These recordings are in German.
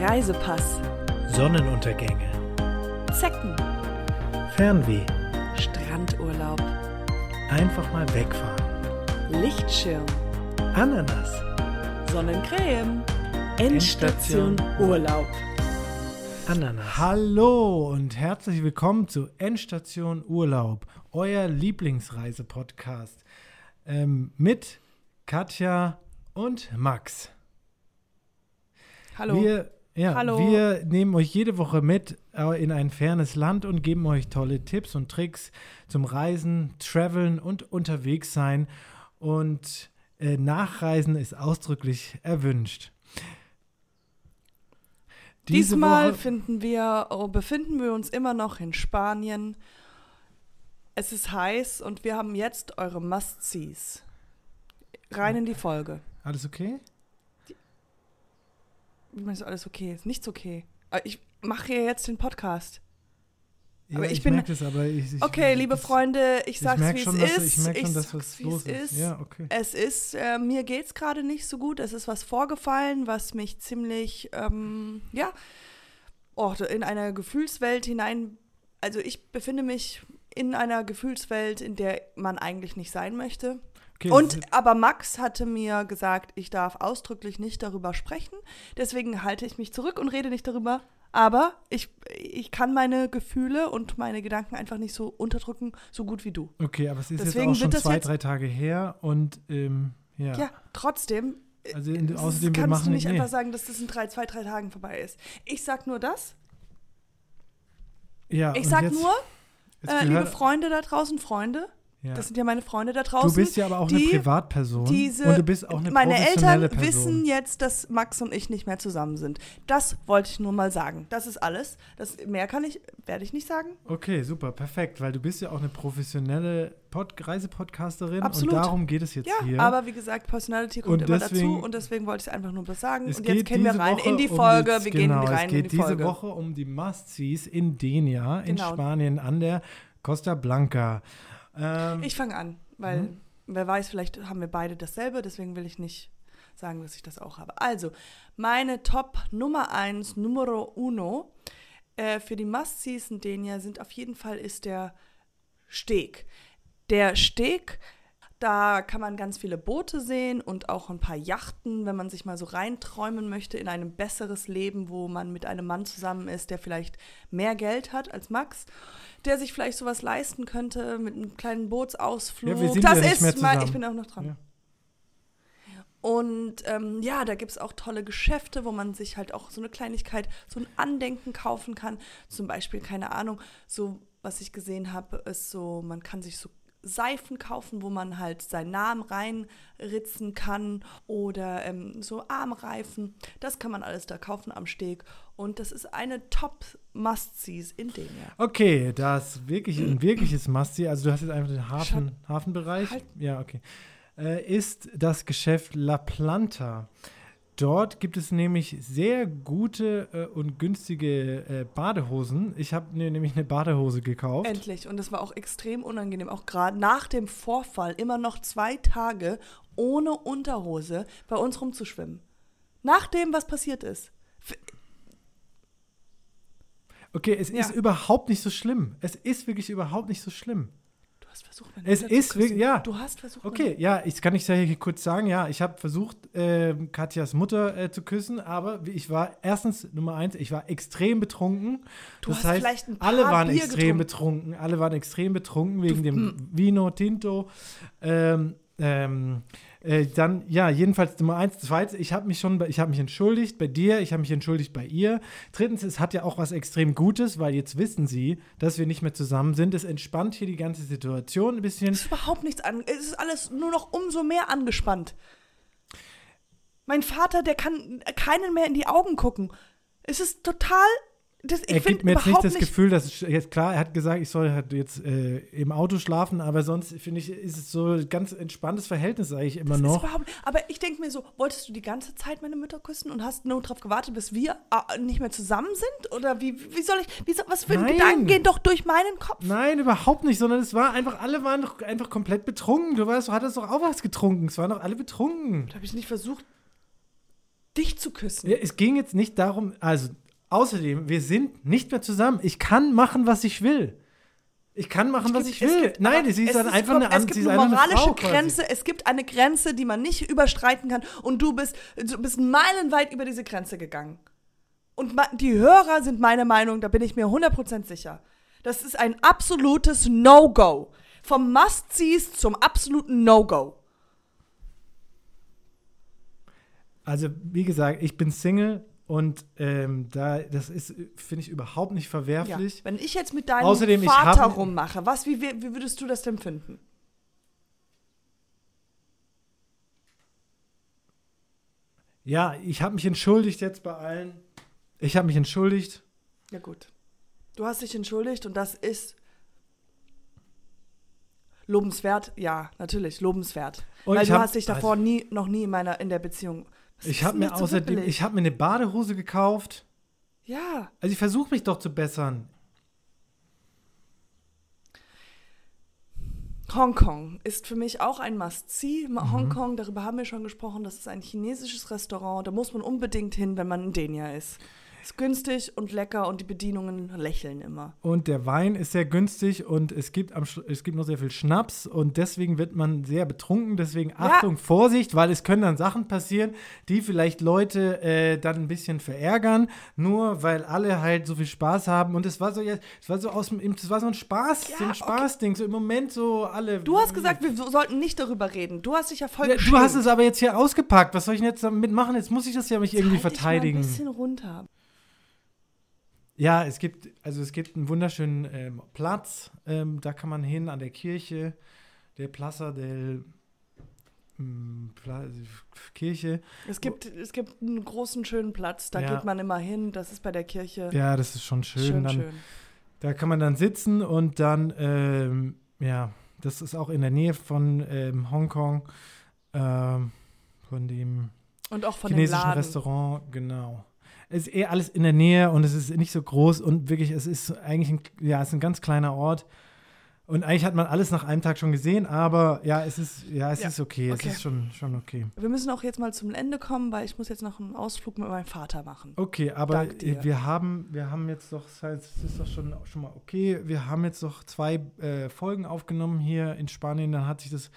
Reisepass, Sonnenuntergänge, Zecken, Fernweh, Strandurlaub, einfach mal wegfahren, Lichtschirm, Ananas, Sonnencreme, Endstation Urlaub. Ananas. Hallo und herzlich willkommen zu Endstation Urlaub, euer Lieblingsreisepodcast ähm, mit Katja und Max. Hallo. Wir, ja, Hallo. wir nehmen euch jede Woche mit äh, in ein fernes Land und geben euch tolle Tipps und Tricks zum Reisen, Traveln und unterwegs sein. Und äh, Nachreisen ist ausdrücklich erwünscht. Diese Diesmal Woche- finden wir, oh, befinden wir uns immer noch in Spanien. Es ist heiß und wir haben jetzt eure Must-Sees. Rein in die Folge. Alles okay? Du, alles okay? Ist nichts okay. Ich mache hier jetzt den Podcast. Ja, Aber ich ich bin- merke das, aber ich, ich Okay, liebe Freunde, ich sag's, merk wie es ist. Ich merke schon, dass was wie los es ist. ist. Ja, okay. Es ist, äh, mir geht's gerade nicht so gut. Es ist was vorgefallen, was mich ziemlich, ähm, ja, oh, in einer Gefühlswelt hinein. Also ich befinde mich in einer Gefühlswelt, in der man eigentlich nicht sein möchte. Okay Und aber Max hatte mir gesagt, ich darf ausdrücklich nicht darüber sprechen. Deswegen halte ich mich zurück und rede nicht darüber. Aber ich, ich kann meine Gefühle und meine Gedanken einfach nicht so unterdrücken, so gut wie du. okay, aber es ist deswegen jetzt auch schon zwei, drei Tage her und ähm, ja. Ja, trotzdem. äh, Also in, das außerdem, wir kannst machen du nicht nee. einfach sagen, dass das in drei, zwei, drei Tagen vorbei ist. Ich sag nur das. Ja, Ich sag jetzt- nur, jetzt äh, liebe Freunde da draußen, Freunde, ja. das sind ja meine Freunde da draußen. Du bist ja aber auch die, eine Privatperson diese, und du bist auch eine Meine Eltern Person. wissen jetzt, dass Max und ich nicht mehr zusammen sind. Das wollte ich nur mal sagen. Das ist alles. Das, mehr kann ich, werde ich nicht sagen. Okay, super, perfekt, weil du bist ja auch eine professionelle Pod Reisepodcasterin Absolut. und darum geht es jetzt Ja, hier. aber wie gesagt, Personality kommt Und immer deswegen- dazu und deswegen wollte ich einfach nur was sagen. es und jetzt gehen wir rein Woche in die um Folge. die- wir genau, gehen rein es geht in die diese Folge. Woche um die Must-Sees in Denia, in Genau. Spanien, an der Costa Blanca. Ähm, Ich fange an, weil Mhm. wer weiß, vielleicht haben wir beide dasselbe, deswegen will ich nicht sagen, dass ich das auch habe. Also, meine Top Nummer 1, Numero uno äh, für die Must-Sees in Denia sind auf jeden Fall ist der Steg. Der Steg, da kann man ganz viele Boote sehen und auch ein paar Yachten, wenn man sich mal so reinträumen möchte in ein besseres Leben, wo man mit einem Mann zusammen ist, der vielleicht mehr Geld hat als Max, der sich vielleicht sowas leisten könnte mit einem kleinen Bootsausflug. Ja, das ja ist mal, ich bin auch noch dran. Ja. Und ähm, ja, da gibt es auch tolle Geschäfte, wo man sich halt auch so eine Kleinigkeit, so ein Andenken kaufen kann. Zum Beispiel, keine Ahnung, so was ich gesehen habe, ist so, man kann sich so Seifen kaufen, wo man halt seinen Namen reinritzen kann oder ähm, so Armreifen. Das kann man alles da kaufen am Steg. Und das ist eine Top-Must-Sees in Denia. Okay, das wirklich ein wirkliches Must-See, also du hast jetzt einfach den Hafen, Hafenbereich. Halt. Ja, okay. Äh, ist das Geschäft La Planta. Dort gibt es nämlich sehr gute äh, und günstige äh, Badehosen. Ich habe mir nämlich eine Badehose gekauft. Endlich. Und das war auch extrem unangenehm. Auch gerade nach dem Vorfall immer noch zwei Tage ohne Unterhose bei uns rumzuschwimmen. Nach dem, was passiert ist. F- Okay, es Ja. ist überhaupt nicht so schlimm. Es ist wirklich überhaupt nicht so schlimm. Du hast versucht, meine Es Mutter ist zu küssen. wirklich- ja. Du hast versucht. Okay, ja, ich kann ich hier kurz sagen, ja, ich habe versucht, ähm, Katjas Mutter äh, zu küssen, aber ich war erstens Nummer eins, ich war extrem betrunken. Du das hast heißt, vielleicht ein paar alle waren Bier extrem getrunken. betrunken, alle waren extrem betrunken wegen dem Vino Tinto. Ähm, ähm, äh, dann, ja, jedenfalls Nummer eins. Zweitens, ich habe mich schon, ich habe mich entschuldigt bei dir, ich habe mich entschuldigt bei ihr. Drittens, es hat ja auch was extrem Gutes, weil jetzt wissen sie, dass wir nicht mehr zusammen sind. Es entspannt hier die ganze Situation ein bisschen. Es ist überhaupt nichts an. Es ist alles nur noch umso mehr angespannt. Mein Vater, der kann keinen mehr in die Augen gucken. Es ist total. Das, ich er gibt mir jetzt nicht das Gefühl, dass es jetzt klar, er hat gesagt, ich soll halt jetzt äh, im Auto schlafen, aber sonst finde ich, ist es so ein ganz entspanntes Verhältnis eigentlich immer Das noch. überhaupt, aber ich denke mir so, wolltest du die ganze Zeit meine Mütter küssen und hast nur darauf gewartet, bis wir äh, nicht mehr zusammen sind? Oder wie, wie soll ich, wie soll, was für Nein. Gedanken gehen doch durch meinen Kopf? Nein, überhaupt nicht, sondern es war einfach, alle waren doch einfach komplett betrunken. Du weißt, du hattest doch auch was getrunken. Es waren doch alle betrunken. Da habe ich nicht versucht. dich zu küssen. Ja, es ging jetzt nicht darum, also außerdem, wir sind nicht mehr zusammen. Ich kann machen, was ich will. Ich kann machen, was ich Es will. gibt- Nein, sie ist es dann einfach eine, Es an- gibt eine einfach eine moralische Frau quasi. Grenze. Es gibt eine Grenze, die man nicht überstreiten kann. Und du bist, du bist meilenweit über diese Grenze gegangen. Und die Hörer sind meine Meinung, da bin ich mir 100% sicher. Das ist ein absolutes No-Go. Vom Must-Sees zum absoluten No-Go. Also, wie gesagt, ich bin Single und ähm, da, das ist, finde ich, überhaupt nicht Ja. verwerflich. Wenn ich jetzt mit deinem Außerdem, Vater hab- rummache, was, wie, wie würdest du das denn finden? Ja, ich habe mich entschuldigt jetzt bei allen. Ich habe mich entschuldigt. Ja, gut. Du hast dich entschuldigt und das ist lobenswert. Ja, natürlich, lobenswert. Und Weil du hab- hast dich davor nie, noch nie in meiner, in der Beziehung. Was Ich habe mir außerdem, ich habe mir eine Badehose gekauft. Ja, Also ich versuche mich doch zu bessern. Hongkong ist für mich auch ein Must-See. Mhm. Hongkong, darüber haben wir schon gesprochen, das ist ein chinesisches Restaurant. Da muss man unbedingt hin, wenn man in Denia ist. Ist günstig und lecker und die Bedienungen lächeln immer. Und der Wein ist sehr günstig und es gibt, am, es gibt noch sehr viel Schnaps und deswegen wird man sehr betrunken. Deswegen Achtung, Vorsicht, weil es können dann Sachen passieren, die vielleicht Leute äh, dann ein bisschen verärgern, nur weil alle halt so viel Spaß haben. Und es war so, ja, es war so aus dem, es war so ein Spaß, Ja, so ein okay. Spaßding. So im Moment so alle. Du hast gesagt, wir so- sollten nicht darüber reden. Du hast dich ja voll Ja, du hast es aber jetzt hier ausgepackt. Was soll ich denn jetzt damit machen? Jetzt muss ich das ja mich irgendwie verteidigen. Mal ein bisschen runter. Ja, es gibt, also es gibt einen wunderschönen ähm, Platz, ähm, da kann man hin an der Kirche, der Plaza del ähm, Pla Kirche. Es gibt, es gibt einen großen, schönen Platz, da Ja. geht man immer hin, das ist bei der Kirche. Ja, das ist schon schön. schön, dann, schön. Da kann man dann sitzen und dann, ähm, ja, das ist auch in der Nähe von ähm, Hongkong, ähm, von dem Und auch von dem chinesischen Laden. Restaurant, genau. Es ist eh alles in der Nähe und es ist nicht so groß und wirklich, es ist eigentlich ein, ja, es ist ein ganz kleiner Ort. Und eigentlich hat man alles nach einem Tag schon gesehen, aber ja, es ist, ja, es Ja, ist okay, okay. es ist schon, schon okay. Wir müssen auch jetzt mal zum Ende kommen, weil ich muss jetzt noch einen Ausflug mit meinem Vater machen. Okay, aber äh, wir haben, wir haben jetzt doch, es ist doch schon, schon mal okay, wir haben jetzt doch zwei äh, Folgen aufgenommen hier in Spanien, dann hat sich das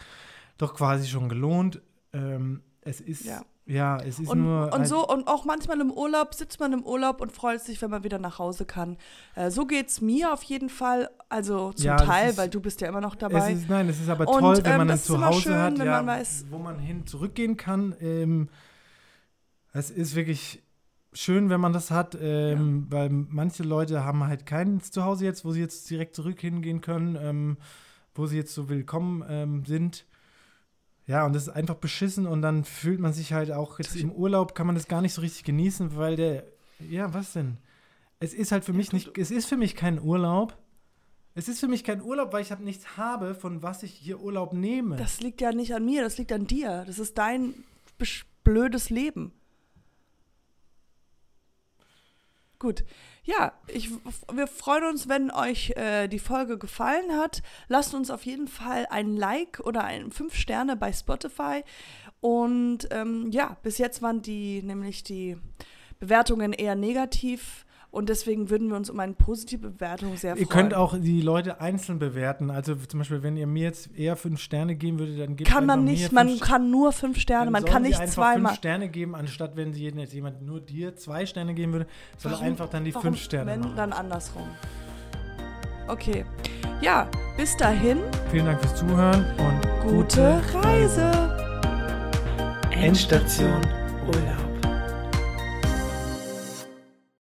doch quasi schon gelohnt. Ähm, es ist, Ja. Ja, es ist Und, nur. und ein- so, und auch manchmal im Urlaub sitzt man im Urlaub und freut sich, wenn man wieder nach Hause kann. Äh, so geht's mir auf jeden Fall, also zum Ja, Teil, ist- weil du bist ja immer noch Es dabei. ist, nein, es ist aber Und, toll, wenn ähm, man dann das ist zu immer Hause schön, hat, wenn ja, man weiß- wo man hin zurückgehen kann. Ähm, es ist wirklich schön, wenn man das hat, ähm, weil manche Leute haben halt keins zu Hause jetzt, wo sie jetzt direkt zurück hingehen können, ähm, wo sie jetzt so willkommen ähm, sind. Ja, und das ist einfach beschissen und dann fühlt man sich halt auch jetzt im Urlaub kann man das gar nicht so richtig genießen, weil der, ja, was denn? Es ist halt für mich du- nicht, es ist für mich kein Urlaub. Es ist für mich kein Urlaub, weil ich halt nichts habe, von was ich hier Urlaub nehme. Das liegt ja nicht an mir, das liegt an dir. Das ist dein blödes Leben. Gut. Ja, ich, wir freuen uns, wenn euch äh, die Folge gefallen hat. Lasst uns auf jeden Fall ein Like oder ein 5 Sterne bei Spotify. Und ähm, ja, bis jetzt waren die nämlich die Bewertungen eher negativ. Und deswegen würden wir uns um eine positive Bewertung sehr freuen. Ihr könnt auch die Leute einzeln bewerten. Also zum Beispiel, wenn ihr mir jetzt eher fünf Sterne geben würdet, dann gebt kann man nicht, man kann nur fünf Sterne, Dann man kann nicht einfach zweimal. fünf Sterne geben, anstatt wenn sie jetzt jemand nur dir zwei Sterne geben würde, soll Warum- einfach dann die warum, fünf Sterne Wenn, machen. dann andersrum. Okay. Ja, bis dahin, Vielen Dank fürs Zuhören und gute Reise. Endstation Urlaub.